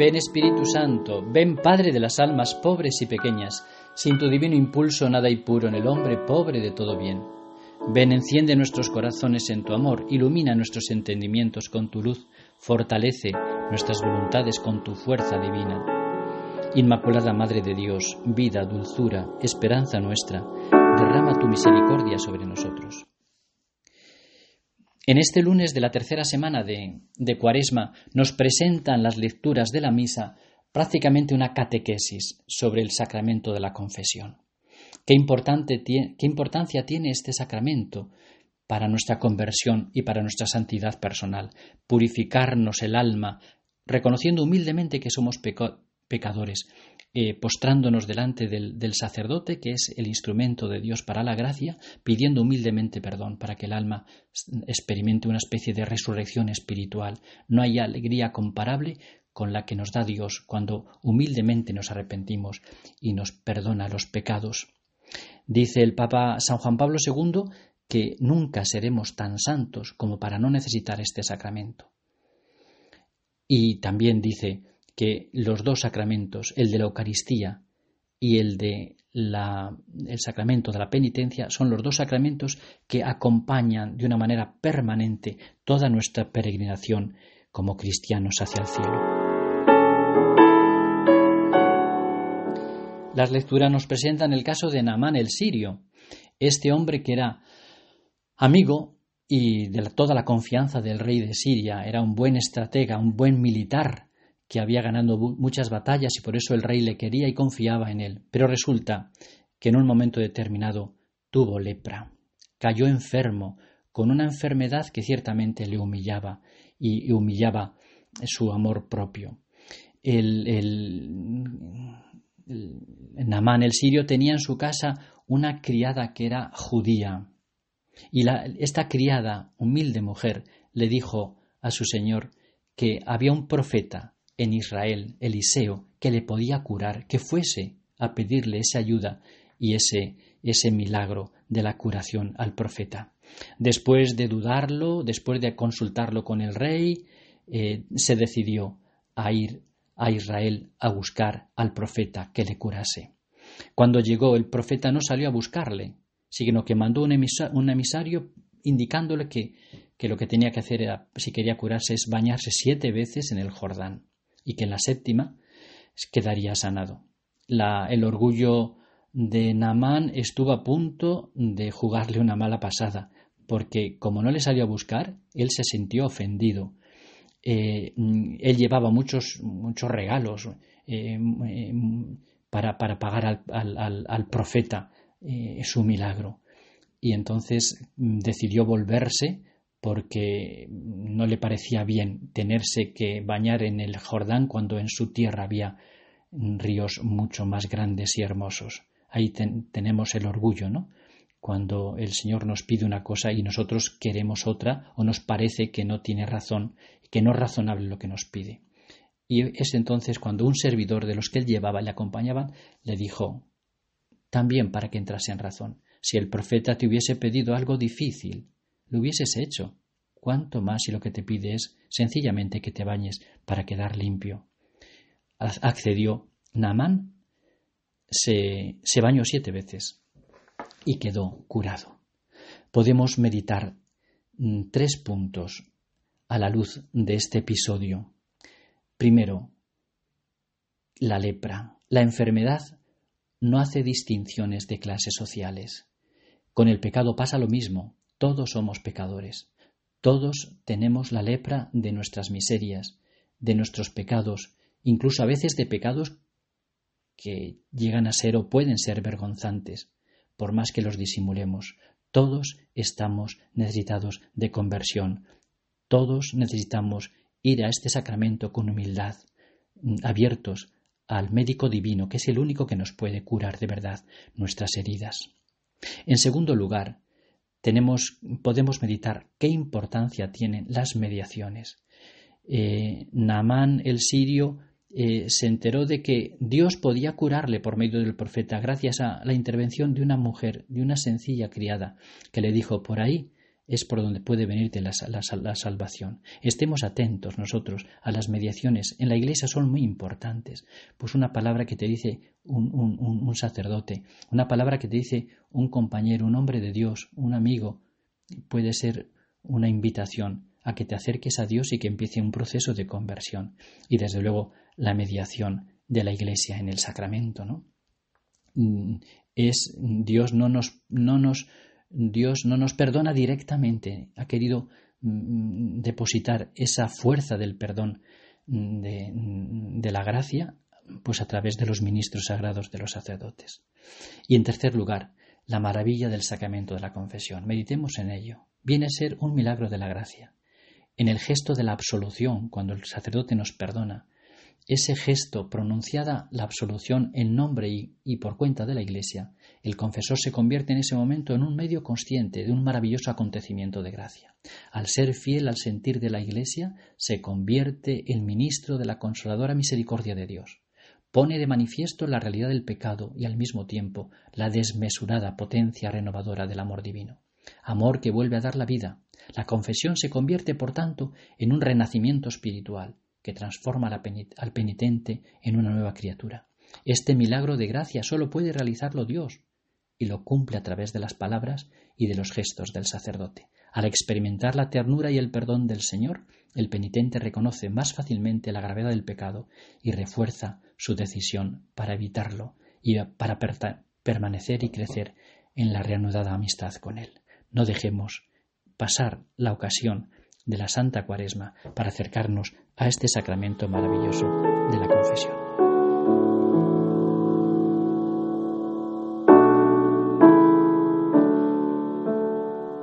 Ven Espíritu Santo, ven Padre de las almas pobres y pequeñas. Sin tu divino impulso nada hay puro en el hombre pobre de todo bien. Ven, enciende nuestros corazones en tu amor, ilumina nuestros entendimientos con tu luz, fortalece nuestras voluntades con tu fuerza divina. Inmaculada Madre de Dios, vida, dulzura, esperanza nuestra, derrama tu misericordia sobre nosotros. En este lunes de la tercera semana de, Cuaresma nos presentan las lecturas de la misa prácticamente una catequesis sobre el sacramento de la confesión. ¿Qué, ¿Qué importancia tiene este sacramento para nuestra conversión y para nuestra santidad personal? Purificarnos el alma, reconociendo humildemente que somos pecadores, eh, postrándonos delante del, sacerdote, que es el instrumento de Dios para la gracia, pidiendo humildemente perdón para que el alma experimente una especie de resurrección espiritual. No hay alegría comparable con la que nos da Dios cuando humildemente nos arrepentimos y nos perdona los pecados. Dice el Papa San Juan Pablo II que nunca seremos tan santos como para no necesitar este sacramento. Y también dice que los dos sacramentos, el de la Eucaristía y el de la, el sacramento de la penitencia, son los dos sacramentos que acompañan de una manera permanente toda nuestra peregrinación como cristianos hacia el cielo. Las lecturas nos presentan el caso de Naamán el sirio, este hombre que era amigo y de toda la confianza del rey de Siria, era un buen estratega, un buen militar, que había ganado muchas batallas y por eso el rey le quería y confiaba en él. Pero resulta que en un momento determinado tuvo lepra, cayó enfermo, con una enfermedad que ciertamente le humillaba y humillaba su amor propio. El, el, Namán el sirio tenía en su casa una criada que era judía y esta criada, humilde mujer, le dijo a su señor que había un profeta en Israel, Eliseo, que le podía curar, que fuese a pedirle esa ayuda y ese, ese milagro de la curación al profeta. Después de dudarlo, después de consultarlo con el rey, eh, se decidió a ir a Israel a buscar al profeta que le curase. Cuando llegó, el profeta no salió a buscarle, sino que mandó un, emisario indicándole que, que lo que tenía que hacer era, si quería curarse, es bañarse siete veces en el Jordán y que en la séptima quedaría sanado. el orgullo de Naamán estuvo a punto de jugarle una mala pasada, porque como no le salió a buscar, él se sintió ofendido. Eh, él llevaba muchos, muchos regalos eh, para, para, pagar al, al profeta eh, su milagro. Y entonces mm, decidió volverse porque no le parecía bien tenerse que bañar en el Jordán cuando en su tierra había ríos mucho más grandes y hermosos. Ahí tenemos el orgullo, ¿no? Cuando el Señor nos pide una cosa y nosotros queremos otra o nos parece que no tiene razón, que no es razonable lo que nos pide. Y es entonces cuando un servidor de los que él llevaba y le acompañaban le dijo, también para que entrase en razón, si el profeta te hubiese pedido algo difícil, lo hubieses hecho. Cuanto más si lo que te pide es sencillamente que te bañes para quedar limpio. Accedió. Naamán se, se bañó siete veces y quedó curado. Podemos meditar mm, tres puntos a la luz de este episodio. Primero, la lepra. La enfermedad no hace distinciones de clases sociales. Con el pecado pasa lo mismo. Todos somos pecadores. Todos tenemos la lepra de nuestras miserias, de nuestros pecados, incluso a veces de pecados que llegan a ser o pueden ser vergonzantes, por más que los disimulemos. Todos estamos necesitados de conversión. Todos necesitamos ir a este sacramento con humildad, abiertos al médico divino, que es el único que nos puede curar de verdad nuestras heridas. En segundo lugar, podemos meditar qué importancia tienen las mediaciones. Eh, Naamán el sirio eh, se enteró de que Dios podía curarle por medio del profeta gracias a la intervención de una mujer, de una sencilla criada, que le dijo por ahí es por donde puede venirte la, salvación. Estemos atentos nosotros a las mediaciones. En la iglesia son muy importantes. Pues una palabra que te dice un, un, sacerdote, una palabra que te dice un compañero, un hombre de Dios, un amigo, puede ser una invitación a que te acerques a Dios y que empiece un proceso de conversión. Y desde luego la mediación de la iglesia en el sacramento, ¿no? Mm, es Dios no nos, no nos Dios no nos perdona directamente, ha querido mm, depositar esa fuerza del perdón mm, de, mm, de, la gracia pues a través de los ministros sagrados de los sacerdotes. Y en tercer lugar, la maravilla del sacramento de la confesión. Meditemos en ello. Viene a ser un milagro de la gracia. En el gesto de la absolución, cuando el sacerdote nos perdona, ese gesto, pronunciada la absolución en nombre y, por cuenta de la Iglesia, el confesor se convierte en ese momento en un medio consciente de un maravilloso acontecimiento de gracia. Al ser fiel al sentir de la Iglesia, se convierte en ministro de la consoladora misericordia de Dios. Pone de manifiesto la realidad del pecado y al mismo tiempo la desmesurada potencia renovadora del amor divino. Amor que vuelve a dar la vida. La confesión se convierte, por tanto, en un renacimiento espiritual que transforma al penitente en una nueva criatura. Este milagro de gracia solo puede realizarlo Dios y lo cumple a través de las palabras y de los gestos del sacerdote. Al experimentar la ternura y el perdón del Señor, el penitente reconoce más fácilmente la gravedad del pecado y refuerza su decisión para evitarlo y para permanecer y crecer en la reanudada amistad con Él. No dejemos pasar la ocasión de la Santa Cuaresma para acercarnos a este sacramento maravilloso de la confesión.